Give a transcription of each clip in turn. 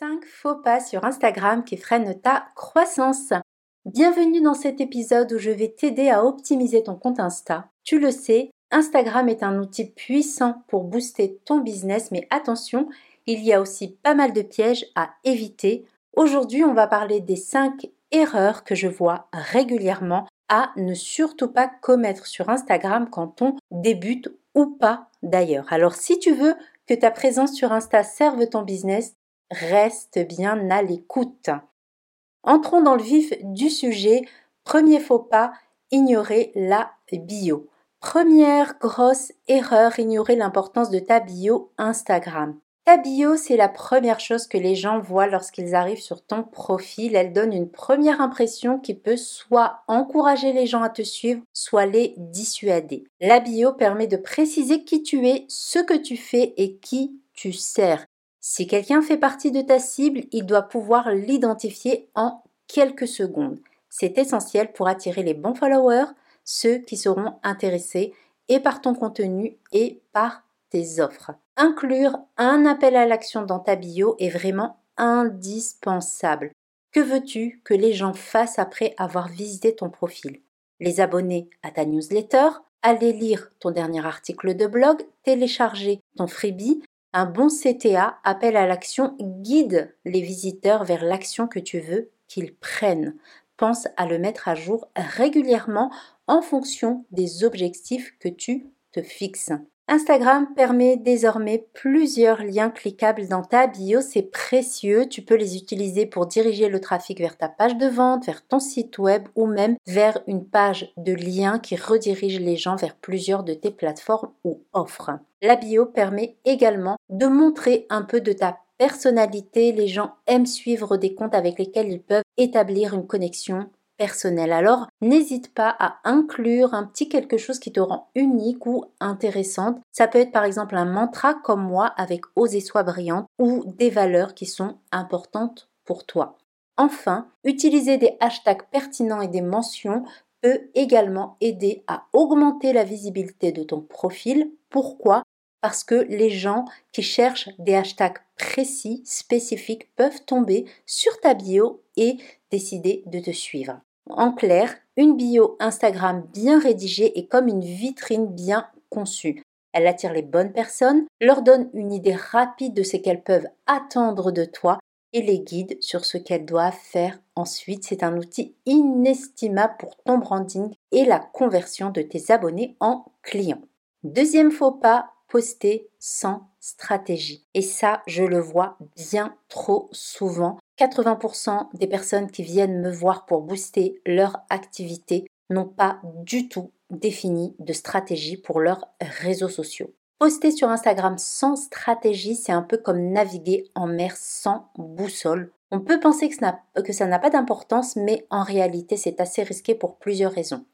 5 faux pas sur Instagram qui freinent ta croissance. Bienvenue dans cet épisode où je vais t'aider à optimiser ton compte Insta. Tu le sais, Instagram est un outil puissant pour booster ton business, mais attention, il y a aussi pas mal de pièges à éviter. Aujourd'hui, on va parler des 5 erreurs que je vois régulièrement à ne surtout pas commettre sur Instagram quand on débute ou pas d'ailleurs. Alors si tu veux que ta présence sur Insta serve ton business, reste bien à l'écoute. Entrons dans le vif du sujet. Premier faux pas, ignorer la bio. Première grosse erreur, ignorer l'importance de ta bio Instagram. Ta bio, c'est la première chose que les gens voient lorsqu'ils arrivent sur ton profil. Elle donne une première impression qui peut soit encourager les gens à te suivre, soit les dissuader. La bio permet de préciser qui tu es, ce que tu fais et qui tu sers. Si quelqu'un fait partie de ta cible, il doit pouvoir l'identifier en quelques secondes. C'est essentiel pour attirer les bons followers, ceux qui seront intéressés et par ton contenu et par tes offres. Inclure un appel à l'action dans ta bio est vraiment indispensable. Que veux-tu que les gens fassent après avoir visité ton profil? Les abonner à ta newsletter, aller lire ton dernier article de blog, télécharger ton freebie, un bon CTA, appel à l'action, guide les visiteurs vers l'action que tu veux qu'ils prennent. Pense à le mettre à jour régulièrement en fonction des objectifs que tu te fixes. Instagram permet désormais plusieurs liens cliquables dans ta bio, c'est précieux, tu peux les utiliser pour diriger le trafic vers ta page de vente, vers ton site web ou même vers une page de lien qui redirige les gens vers plusieurs de tes plateformes ou offres. La bio permet également de montrer un peu de ta personnalité, les gens aiment suivre des comptes avec lesquels ils peuvent établir une connexion personnel. Alors, n'hésite pas à inclure un petit quelque chose qui te rend unique ou intéressante. Ça peut être par exemple un mantra comme moi avec Oser soi brillante ou des valeurs qui sont importantes pour toi. Enfin, utiliser des hashtags pertinents et des mentions peut également aider à augmenter la visibilité de ton profil. Pourquoi? Parce que les gens qui cherchent des hashtags précis, spécifiques, peuvent tomber sur ta bio et décider de te suivre. En clair, une bio Instagram bien rédigée est comme une vitrine bien conçue. Elle attire les bonnes personnes, leur donne une idée rapide de ce qu'elles peuvent attendre de toi et les guide sur ce qu'elles doivent faire ensuite. C'est un outil inestimable pour ton branding et la conversion de tes abonnés en clients. Deuxième faux pas, poster sans stratégie. Et ça, je le vois bien trop souvent. 80% des personnes qui viennent me voir pour booster leur activité n'ont pas du tout défini de stratégie pour leurs réseaux sociaux. Poster sur Instagram sans stratégie, c'est un peu comme naviguer en mer sans boussole. On peut penser que, ça n'a pas d'importance, mais en réalité, c'est assez risqué pour plusieurs raisons.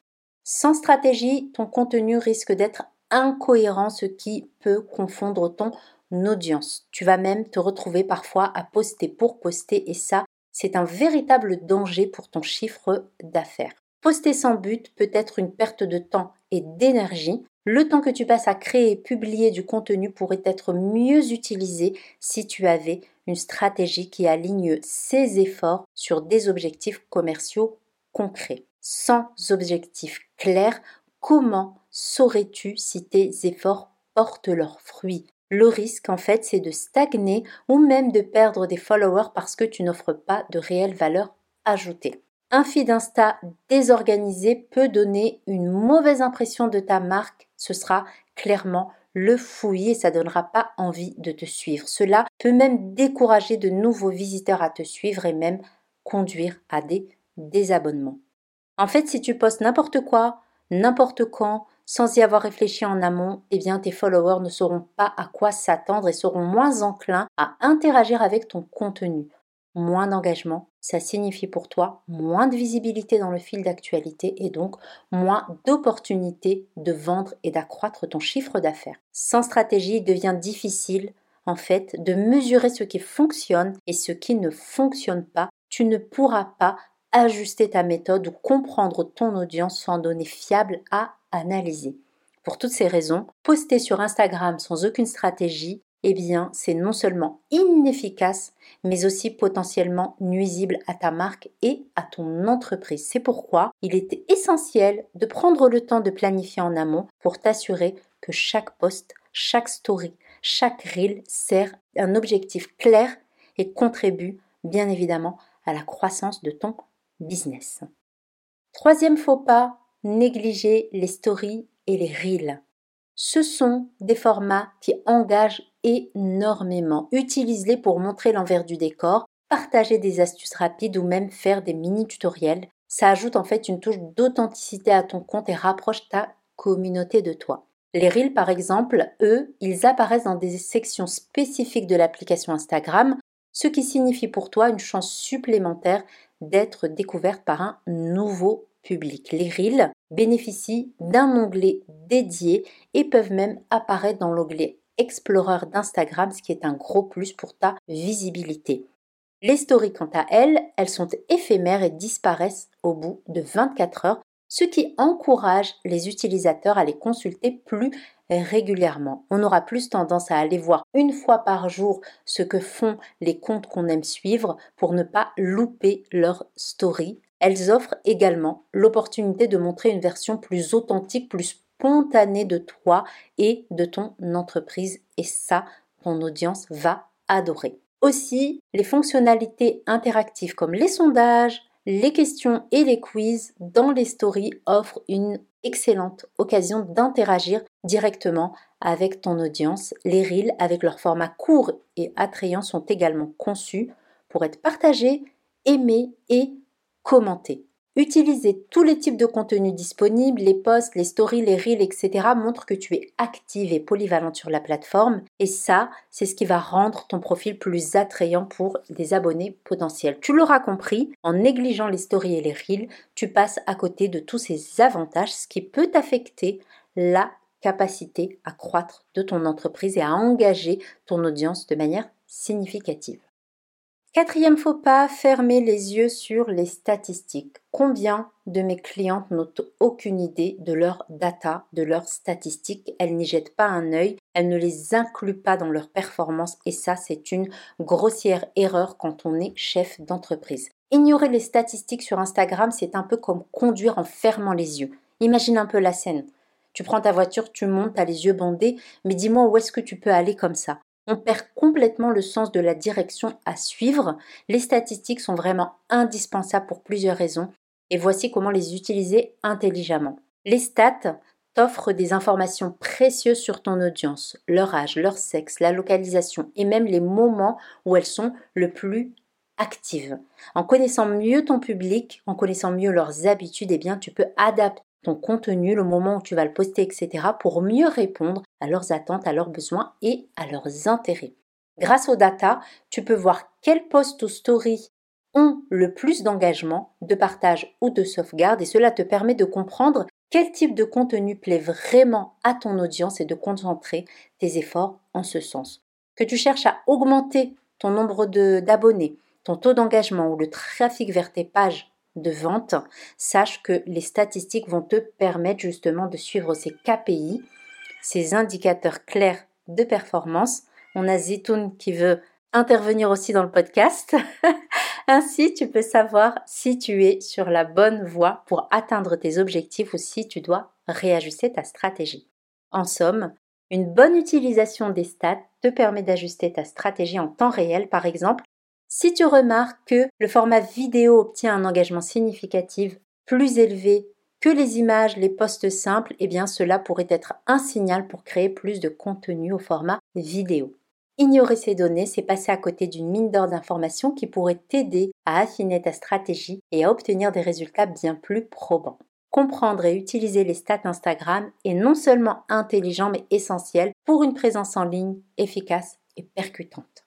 Sans stratégie, ton contenu risque d'être incohérent, ce qui peut confondre ton audience. Tu vas même te retrouver parfois à poster pour poster et ça, c'est un véritable danger pour ton chiffre d'affaires. Poster sans but peut être une perte de temps et d'énergie. Le temps que tu passes à créer et publier du contenu pourrait être mieux utilisé si tu avais une stratégie qui aligne ses efforts sur des objectifs commerciaux concrets. Sans objectif clair, comment saurais-tu si tes efforts portent leurs fruits? Le risque, en fait, c'est de stagner ou même de perdre des followers parce que tu n'offres pas de réelle valeur ajoutée. Un feed Insta désorganisé peut donner une mauvaise impression de ta marque. Ce sera clairement le fouillis et ça donnera pas envie de te suivre. Cela peut même décourager de nouveaux visiteurs à te suivre et même conduire à des désabonnements. En fait, si tu postes n'importe quoi, n'importe quand, sans y avoir réfléchi en amont, eh bien tes followers ne sauront pas à quoi s'attendre et seront moins enclins à interagir avec ton contenu. Moins d'engagement, ça signifie pour toi moins de visibilité dans le fil d'actualité et donc moins d'opportunités de vendre et d'accroître ton chiffre d'affaires. Sans stratégie, il devient difficile en fait de mesurer ce qui fonctionne et ce qui ne fonctionne pas. Tu ne pourras pas ajuster ta méthode ou comprendre ton audience sans données fiables à analyser. Pour toutes ces raisons, poster sur Instagram sans aucune stratégie eh bien, c'est non seulement inefficace, mais aussi potentiellement nuisible à ta marque et à ton entreprise. C'est pourquoi il est essentiel de prendre le temps de planifier en amont pour t'assurer que chaque post, chaque story, chaque reel sert un objectif clair et contribue bien évidemment à la croissance de ton business. Troisième faux pas, négliger les stories et les reels. Ce sont des formats qui engagent énormément. Utilise-les pour montrer l'envers du décor, partager des astuces rapides ou même faire des mini tutoriels. Ça ajoute en fait une touche d'authenticité à ton compte et rapproche ta communauté de toi. Les Reels, par exemple, eux, ils apparaissent dans des sections spécifiques de l'application Instagram, ce qui signifie pour toi une chance supplémentaire d'être découverte par un nouveau public. Les Reels bénéficient d'un onglet dédié et peuvent même apparaître dans l'onglet Explorer d'Instagram, ce qui est un gros plus pour ta visibilité. Les stories, quant à elles, elles sont éphémères et disparaissent au bout de 24 heures, ce qui encourage les utilisateurs à les consulter plus régulièrement. On aura plus tendance à aller voir une fois par jour ce que font les comptes qu'on aime suivre pour ne pas louper leur story. Elles offrent également l'opportunité de montrer une version plus authentique, plus spontanée de toi et de ton entreprise. Et ça, ton audience va adorer. Aussi, les fonctionnalités interactives comme les sondages, les questions et les quiz dans les stories offrent une excellente occasion d'interagir directement avec ton audience. Les reels, avec leur format court et attrayant, sont également conçus pour être partagés, aimés et commentés. Utiliser tous les types de contenus disponibles, les posts, les stories, les reels, etc. montre que tu es active et polyvalente sur la plateforme. Et ça, c'est ce qui va rendre ton profil plus attrayant pour des abonnés potentiels. Tu l'auras compris, en négligeant les stories et les reels, tu passes à côté de tous ces avantages, ce qui peut affecter la capacité à croître de ton entreprise et à engager ton audience de manière significative. Quatrième faux pas, fermer les yeux sur les statistiques. Combien de mes clientes n'ont aucune idée de leurs data, de leurs statistiques? Elles n'y jettent pas un œil, elles ne les incluent pas dans leurs performances et ça c'est une grossière erreur quand on est chef d'entreprise. Ignorer les statistiques sur Instagram, c'est un peu comme conduire en fermant les yeux. Imagine un peu la scène. Tu prends ta voiture, tu montes, as les yeux bandés, mais dis-moi où est-ce que tu peux aller comme ça? On perd complètement le sens de la direction à suivre. Les statistiques sont vraiment indispensables pour plusieurs raisons et voici comment les utiliser intelligemment. Les stats t'offrent des informations précieuses sur ton audience, leur âge, leur sexe, la localisation et même les moments où elles sont le plus actives. En connaissant mieux ton public, en connaissant mieux leurs habitudes, eh bien tu peux adapter ton contenu, le moment où tu vas le poster, etc., pour mieux répondre à leurs attentes, à leurs besoins et à leurs intérêts. Grâce aux data, tu peux voir quels posts ou stories ont le plus d'engagement, de partage ou de sauvegarde et cela te permet de comprendre quel type de contenu plaît vraiment à ton audience et de concentrer tes efforts en ce sens. Que tu cherches à augmenter ton nombre d'abonnés, ton taux d'engagement ou le trafic vers tes pages de vente, sache que les statistiques vont te permettre justement de suivre ces KPI, ces indicateurs clairs de performance. On a Zitoun qui veut intervenir aussi dans le podcast. Ainsi, tu peux savoir si tu es sur la bonne voie pour atteindre tes objectifs ou si tu dois réajuster ta stratégie. En somme, une bonne utilisation des stats te permet d'ajuster ta stratégie en temps réel, par exemple, si tu remarques que le format vidéo obtient un engagement significatif plus élevé que les images, les posts simples, eh bien cela pourrait être un signal pour créer plus de contenu au format vidéo. Ignorer ces données, c'est passer à côté d'une mine d'or d'informations qui pourrait t'aider à affiner ta stratégie et à obtenir des résultats bien plus probants. Comprendre et utiliser les stats Instagram est non seulement intelligent mais essentiel pour une présence en ligne efficace et percutante.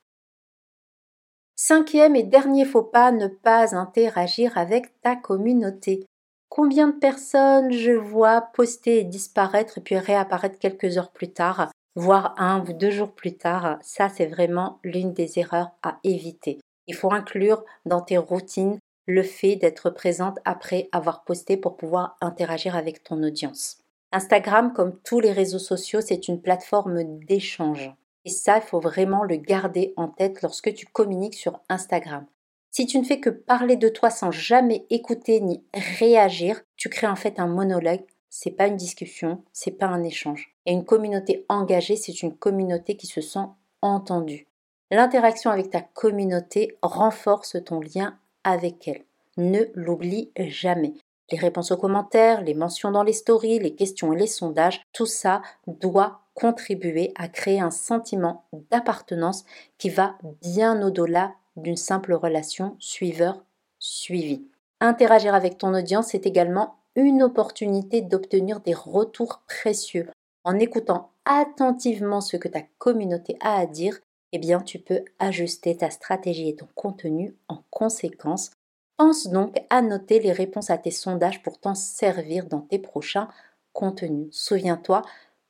Cinquième et dernier faux pas, ne pas interagir avec ta communauté. Combien de personnes je vois poster et disparaître et puis réapparaître quelques heures plus tard, voire un ou deux jours plus tard, ça c'est vraiment l'une des erreurs à éviter. Il faut inclure dans tes routines le fait d'être présente après avoir posté pour pouvoir interagir avec ton audience. Instagram, comme tous les réseaux sociaux, c'est une plateforme d'échange. Et ça, il faut vraiment le garder en tête lorsque tu communiques sur Instagram. Si tu ne fais que parler de toi sans jamais écouter ni réagir, tu crées en fait un monologue. C'est pas une discussion, c'est pas un échange. Et une communauté engagée, c'est une communauté qui se sent entendue. L'interaction avec ta communauté renforce ton lien avec elle. Ne l'oublie jamais. Les réponses aux commentaires, les mentions dans les stories, les questions et les sondages, tout ça doit contribuer à créer un sentiment d'appartenance qui va bien au-delà d'une simple relation suiveur-suivi. Interagir avec ton audience est également une opportunité d'obtenir des retours précieux. En écoutant attentivement ce que ta communauté a à dire, eh bien tu peux ajuster ta stratégie et ton contenu en conséquence. Pense donc à noter les réponses à tes sondages pour t'en servir dans tes prochains contenus. Souviens-toi,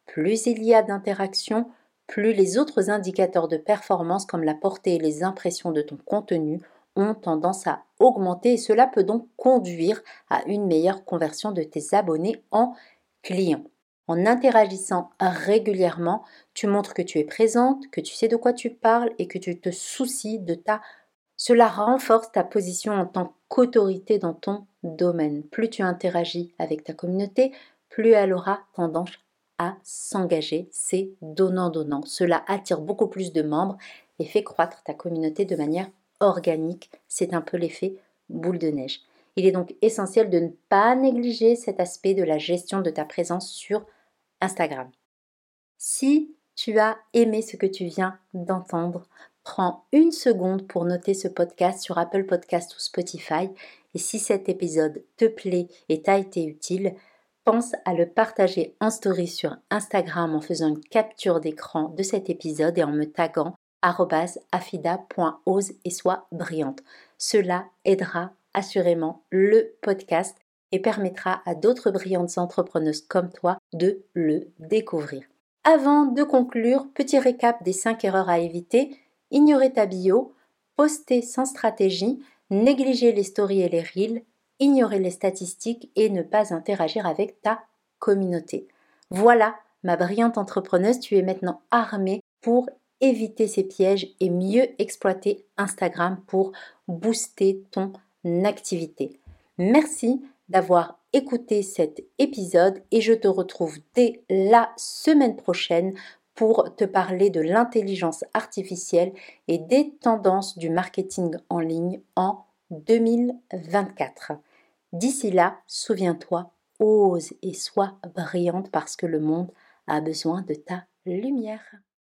plus il y a d'interactions, plus les autres indicateurs de performance comme la portée et les impressions de ton contenu ont tendance à augmenter et cela peut donc conduire à une meilleure conversion de tes abonnés en clients. En interagissant régulièrement, tu montres que tu es présente, que tu sais de quoi tu parles et que tu te soucies de ta... Cela renforce ta position en tant qu'autorité dans ton domaine. Plus tu interagis avec ta communauté, plus elle aura tendance à s'engager. C'est donnant-donnant. Cela attire beaucoup plus de membres et fait croître ta communauté de manière organique. C'est un peu l'effet boule de neige. Il est donc essentiel de ne pas négliger cet aspect de la gestion de ta présence sur Instagram. Si tu as aimé ce que tu viens d'entendre, prends une seconde pour noter ce podcast sur Apple Podcast ou Spotify. Et si cet épisode te plaît et t'a été utile, pense à le partager en story sur Instagram en faisant une capture d'écran de cet épisode et en me taguant afida.ose et sois brillante. Cela aidera assurément le podcast et permettra à d'autres brillantes entrepreneuses comme toi de le découvrir. Avant de conclure, petit récap des 5 erreurs à éviter. Ignorer ta bio, poster sans stratégie, négliger les stories et les reels, ignorer les statistiques et ne pas interagir avec ta communauté. Voilà, ma brillante entrepreneuse, tu es maintenant armée pour éviter ces pièges et mieux exploiter Instagram pour booster ton activité. Merci d'avoir écouté cet épisode et je te retrouve dès la semaine prochaine pour te parler de l'intelligence artificielle et des tendances du marketing en ligne en 2024. D'ici là, souviens-toi, ose et sois brillante parce que le monde a besoin de ta lumière.